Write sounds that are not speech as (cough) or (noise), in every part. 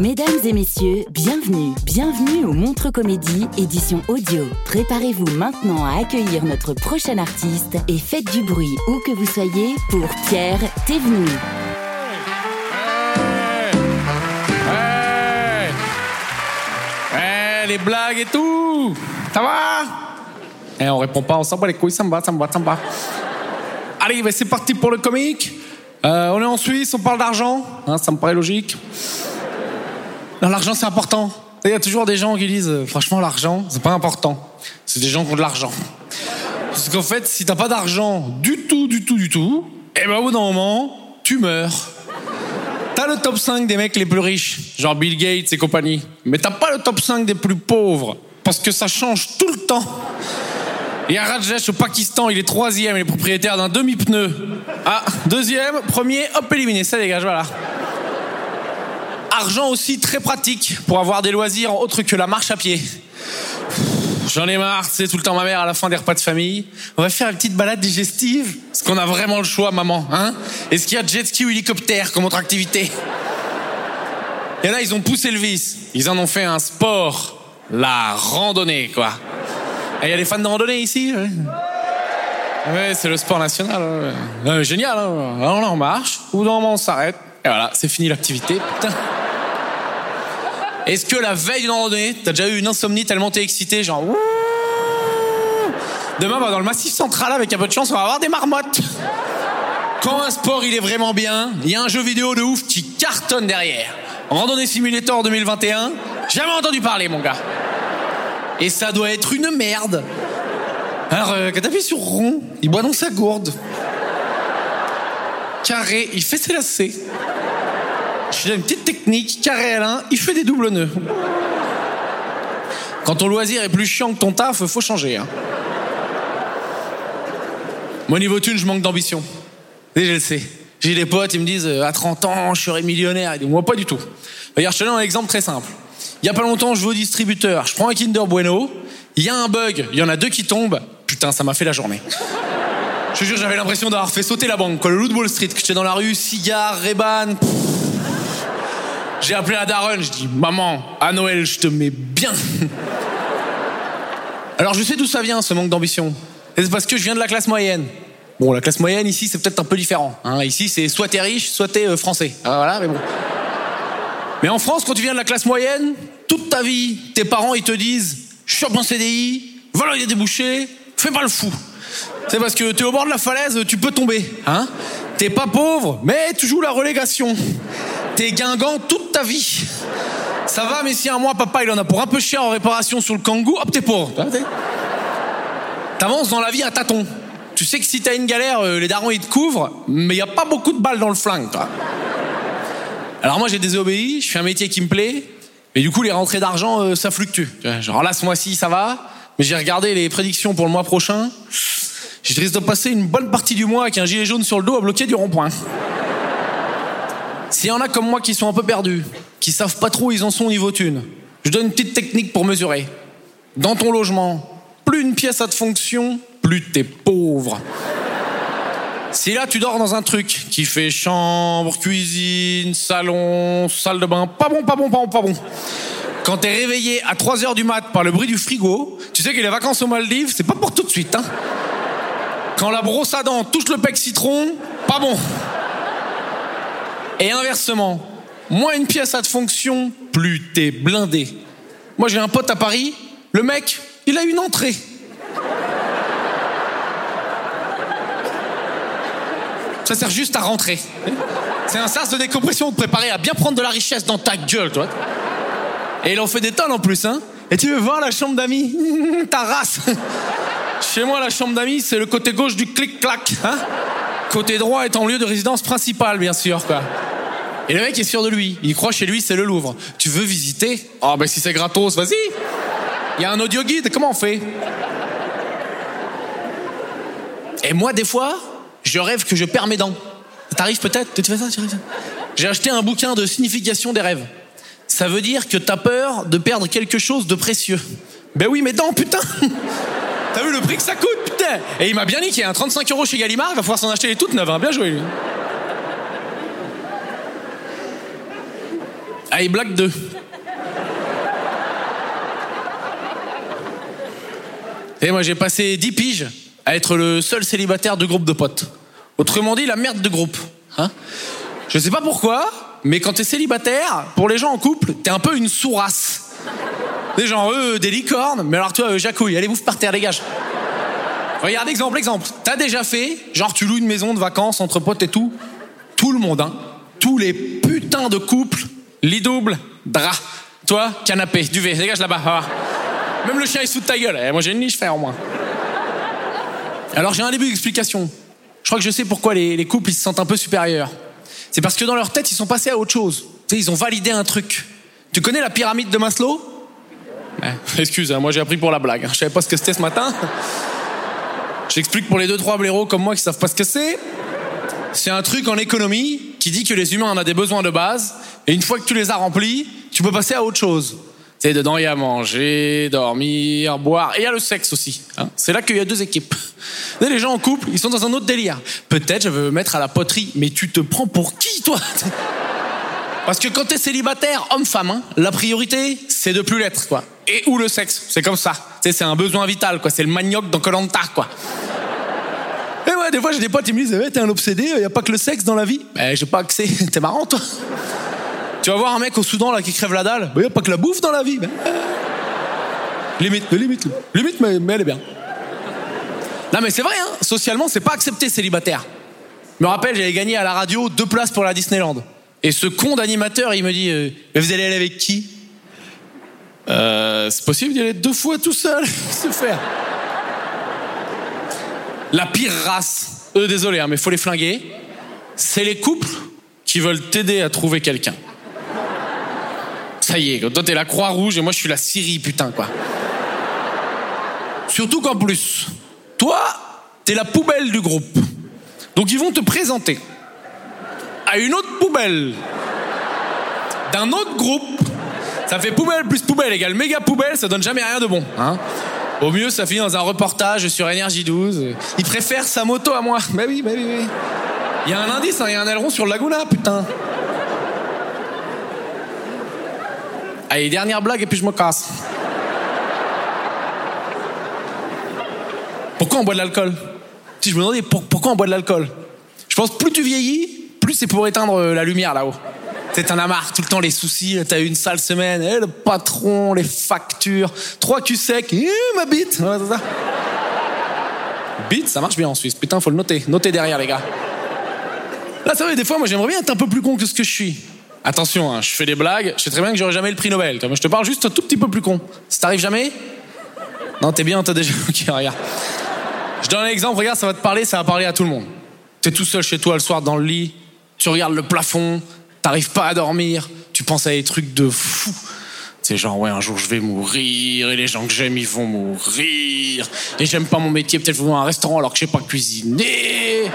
Mesdames et messieurs, bienvenue, bienvenue au Montre Comédie, édition audio. Préparez-vous maintenant à accueillir notre prochain artiste et faites du bruit où que vous soyez pour Pierre Thévenu. Ouais Ouais, les blagues et tout Ça va? Eh, on répond pas, on s'en bat les couilles, ça me va, ça me va, ça me va. Allez, bah, c'est parti pour le comique. Euh, on est en Suisse, on parle d'argent, hein, ça me paraît logique. L'argent c'est important. Il y a toujours des gens qui disent, euh, franchement, l'argent, c'est pas important. C'est des gens qui ont de l'argent. Parce qu'en fait, si t'as pas d'argent du tout, du tout, du tout, eh ben au bout d'un moment, tu meurs. T'as le top 5 des mecs les plus riches, genre Bill Gates et compagnie. Mais t'as pas le top 5 des plus pauvres, parce que ça change tout le temps. Et à Rajesh au Pakistan, il est troisième, il est propriétaire d'un demi-pneu. Ah, deuxième, premier, hop, éliminé, ça dégage, voilà. Argent aussi très pratique pour avoir des loisirs autres que la marche à pied. J'en ai marre, c'est tout le temps ma mère à la fin des repas de famille. On va faire une petite balade digestive. Est-ce qu'on a vraiment le choix, maman hein Est-ce qu'il y a jet ski ou hélicoptère comme autre activité? Et là, ils ont poussé le vice. Ils en ont fait un sport. La randonnée, quoi. Et il y a des fans de randonnée ici Ouais, c'est le sport national. génial. Hein Alors là, on marche. D'un moment, on s'arrête. Et voilà, c'est fini l'activité. Putain. Est-ce que la veille d'une randonnée, t'as déjà eu une insomnie tellement t'es excité, genre. Demain, bah, dans le massif central, avec un peu de chance, on va avoir des marmottes. Quand un sport il est vraiment bien, il y a un jeu vidéo de ouf qui cartonne derrière. Randonnée Simulator 2021, jamais entendu parler, mon gars. Et ça doit être une merde. Alors, euh, quand t'appuies sur rond, il boit dans sa gourde. Carré, il fait ses lacets. Je donne une petite technique, carré à l'un, il fait des doubles nœuds. Quand ton loisir est plus chiant que ton taf, faut changer. Hein. Moi, niveau thune, je manque d'ambition. Et je le sais. J'ai des potes, ils me disent, euh, à 30 ans, je serai millionnaire. Disent, moi, pas du tout. Regarde, je te donne un exemple très simple. Il y a pas longtemps, je vais au distributeur, je prends un Kinder Bueno, il y a un bug, il y en a deux qui tombent. Putain, ça m'a fait la journée. Je te jure, j'avais l'impression d'avoir fait sauter la banque, quoi, le loup de Wall Street, que j'étais dans la rue, cigare, Reban. J'ai appelé la daronne, je dis, maman, à Noël, je te mets bien. Alors je sais d'où ça vient, ce manque d'ambition. C'est parce que je viens de la classe moyenne. Bon, la classe moyenne, ici, c'est peut-être un peu différent. hein. Ici, c'est soit t'es riche, soit t'es euh, français. Ah, voilà, mais bon. Mais en France, quand tu viens de la classe moyenne, toute ta vie, tes parents, ils te disent chope un CDI, voilà, il y a des bouchées, fais pas le fou. C'est parce que t'es au bord de la falaise, tu peux tomber. Hein T'es pas pauvre, mais tu joues la relégation. T'es guingant toute ta vie. Ça va, mais si un mois, papa, il en a pour un peu cher en réparation sur le kangou, hop, t'es pauvre. T'avances dans la vie à tâtons. Tu sais que si t'as une galère, euh, les darons, ils te couvrent, mais y a pas beaucoup de balles dans le flingue, toi. Alors moi j'ai désobéi, je fais un métier qui me plaît, et du coup les rentrées d'argent euh, ça fluctue. Genre là ce mois-ci ça va, mais j'ai regardé les prédictions pour le mois prochain. Je risque de passer une bonne partie du mois avec un gilet jaune sur le dos à bloquer du rond-point. S'il y en a comme moi qui sont un peu perdus, qui savent pas trop où ils en sont au niveau thune, je donne une petite technique pour mesurer. Dans ton logement, plus une pièce a de fonction, plus t'es pauvre. Si là tu dors dans un truc qui fait chambre, cuisine, salon, salle de bain, pas bon, pas bon, pas bon, pas bon. Quand t'es réveillé à 3h du mat par le bruit du frigo, tu sais que les vacances aux Maldives, c'est pas pour tout de suite, hein. Quand la brosse à dents touche le pec citron, pas bon. Et inversement, moins une pièce a de fonction, plus t'es blindé. Moi j'ai un pote à Paris, le mec, il a une entrée. Ça sert juste à rentrer. C'est un sas de décompression de préparer à bien prendre de la richesse dans ta gueule, toi. Et il en fait des tonnes en plus, hein. Et tu veux voir la chambre d'amis? (laughs) Ta race Chez moi, la chambre d'amis, c'est le côté gauche du clic-clac, hein Côté droit en lieu de résidence principale, bien sûr, quoi. Et le mec est sûr de lui. Il croit chez lui, c'est le Louvre. Tu veux visiter? Ah, ben si c'est gratos, vas-y Il y a un audio guide, comment on fait? Et moi, des fois, je rêve que je perds mes dents. T'arrives peut-être? Tu fais ça? J'ai acheté un bouquin de signification des rêves. Ça veut dire que t'as peur de perdre quelque chose de précieux. Ben oui, mes dents, putain T'as vu le prix que ça coûte, putain Et il m'a bien niqué, un 35 euros chez Gallimard, il va pouvoir s'en acheter les toutes neuves, hein. bien joué lui. Allez, blague 2. Et moi j'ai passé 10 piges à être le seul célibataire du groupe de potes. Autrement dit, la merde de groupe. Hein Je sais pas pourquoi, mais quand t'es célibataire, pour les gens en couple, t'es un peu une sourasse. Des gens, eux, des licornes, mais alors toi, euh, jacouille, allez bouffe par terre, dégage. Regarde, exemple, exemple. T'as déjà fait, genre tu loues une maison de vacances entre potes et tout, tout le monde, hein, tous les putains de couples, lit double, drap. Toi, canapé, duvet, dégage là-bas. Même le chien est sous ta gueule. Eh, moi j'ai une niche frère au moins. Alors j'ai un début d'explication. Je crois que je sais pourquoi les, les couples ils se sentent un peu supérieurs. C'est parce que dans leur tête ils sont passés à autre chose. Tu sais, ils ont validé un truc. Tu connais la pyramide de Maslow? Eh, Excuse, hein, moi j'ai appris pour la blague. Je savais pas ce que c'était ce matin. J'explique pour les deux trois blaireaux comme moi qui savent pas ce que c'est. C'est un truc en économie qui dit que les humains en ont des besoins de base et une fois que tu les as remplis, tu peux passer à autre chose. Tu dedans il y a manger, dormir, boire et il y a le sexe aussi. hein. C'est là qu'il y a deux équipes. Savez, Les gens en couple, ils sont dans un autre délire. Peut-être je veux me mettre à la poterie, mais tu te prends pour qui toi? Parce que quand t'es célibataire, homme-femme, hein, la priorité, c'est de plus l'être, quoi. Et ou le sexe, c'est comme ça. Tu sais, c'est un besoin vital, quoi. C'est le manioc dans Colanta, quoi. Et ouais, des fois, j'ai des potes, ils me disent, ouais, t'es un obsédé, y a pas que le sexe dans la vie. Ben, j'ai pas accès. (laughs) T'es marrant, toi. Tu vas voir un mec au Soudan, là, qui crève la dalle. Ben, y a pas que la bouffe dans la vie. Ben, euh, Limite, mais limite, limite, mais, mais elle est bien. Non, mais c'est vrai, hein. Socialement, c'est pas accepté, célibataire. Je me rappelle, j'avais gagné à la radio deux places pour la Disneyland. Et ce con d'animateur, il me dit euh, Mais vous allez aller avec qui? Euh, C'est possible d'y aller deux fois tout seul (laughs) Se faire. La pire race, eux, désolé, hein, mais faut les flinguer, c'est les couples qui veulent t'aider à trouver quelqu'un. Ça y est, toi t'es la Croix-Rouge et moi je suis la Syrie, putain, quoi. Surtout qu'en plus, toi, t'es la poubelle du groupe. Donc ils vont te présenter à une autre poubelle d'un autre groupe. Ça fait poubelle plus poubelle égale méga poubelle, ça donne jamais rien de bon. Hein Au mieux, ça finit dans un reportage sur Énergie 12. Il préfère sa moto à moi. Bah oui, bah oui, oui. Il y a un indice, hein, il y a un aileron sur le Laguna, putain. Allez, dernière blague et puis je me casse. Pourquoi on boit de l'alcool? Si je me demandais pour- pourquoi on boit de l'alcool, je pense plus tu vieillis, plus c'est pour éteindre euh, la lumière là-haut. T'en as marre, tout le temps les soucis, t'as eu une sale semaine, eh, le patron, les factures, trois culs secs, ma bite. Ça. Bite, ça marche bien en Suisse, putain, faut le noter. Notez derrière, les gars. Là, c'est vrai, des fois, moi, j'aimerais bien être un peu plus con que ce que je suis. Attention, hein, je fais des blagues, je sais très bien que j'aurai jamais le prix Nobel. mais je te parle juste un tout petit peu plus con. Ça t'arrive jamais? Non, t'es bien, t'as déjà. (laughs) Ok, regarde. Je donne un exemple, regarde, ça va te parler, ça va parler à tout le monde. T'es tout seul chez toi le soir dans le lit, tu regardes le plafond, t'arrives pas à dormir, tu penses à des trucs de fou. C'est genre, ouais, un jour je vais mourir, et les gens que j'aime, ils vont mourir. Et j'aime pas mon métier, peut-être je vais dans un restaurant alors que je sais pas cuisiner.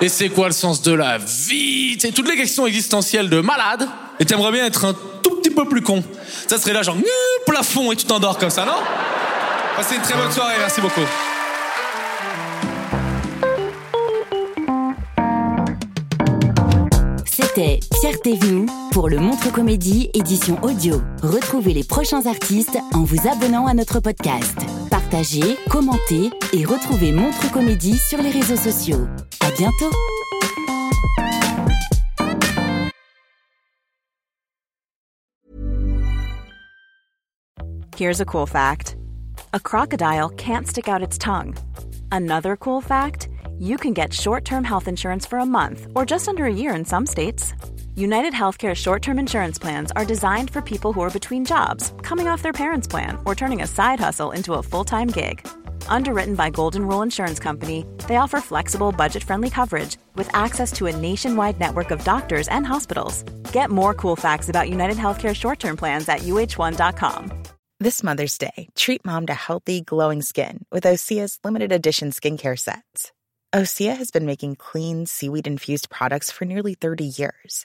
Et c'est quoi le sens de la vie? C'est toutes les questions existentielles de malade. Et t'aimerais bien être un tout petit peu plus con. Ça serait là, genre, Gnou, plafond, et tu t'endors comme ça, non? Passez une très bonne soirée, merci beaucoup. C'était Pierre Thévenoud pour le Montre Comédie édition audio. Retrouvez les prochains artistes en vous abonnant à notre podcast. Partagez commentez et retrouvez Montre Comédie sur les réseaux sociaux. À bientôt! Here's a cool fact a crocodile can't stick out its tongue. Another cool fact you can get short term health insurance for a month or just under a year in some states. United Healthcare short term insurance plans are designed for people who are between jobs, coming off their parents' plan, or turning a side hustle into a full time gig. Underwritten by Golden Rule Insurance Company, they offer flexible, budget friendly coverage with access to a nationwide network of doctors and hospitals. Get more cool facts about United Healthcare short term plans at uh1.com. This Mother's Day, treat mom to healthy, glowing skin with Osea's limited edition skincare sets. Osea has been making clean, seaweed infused products for nearly 30 years.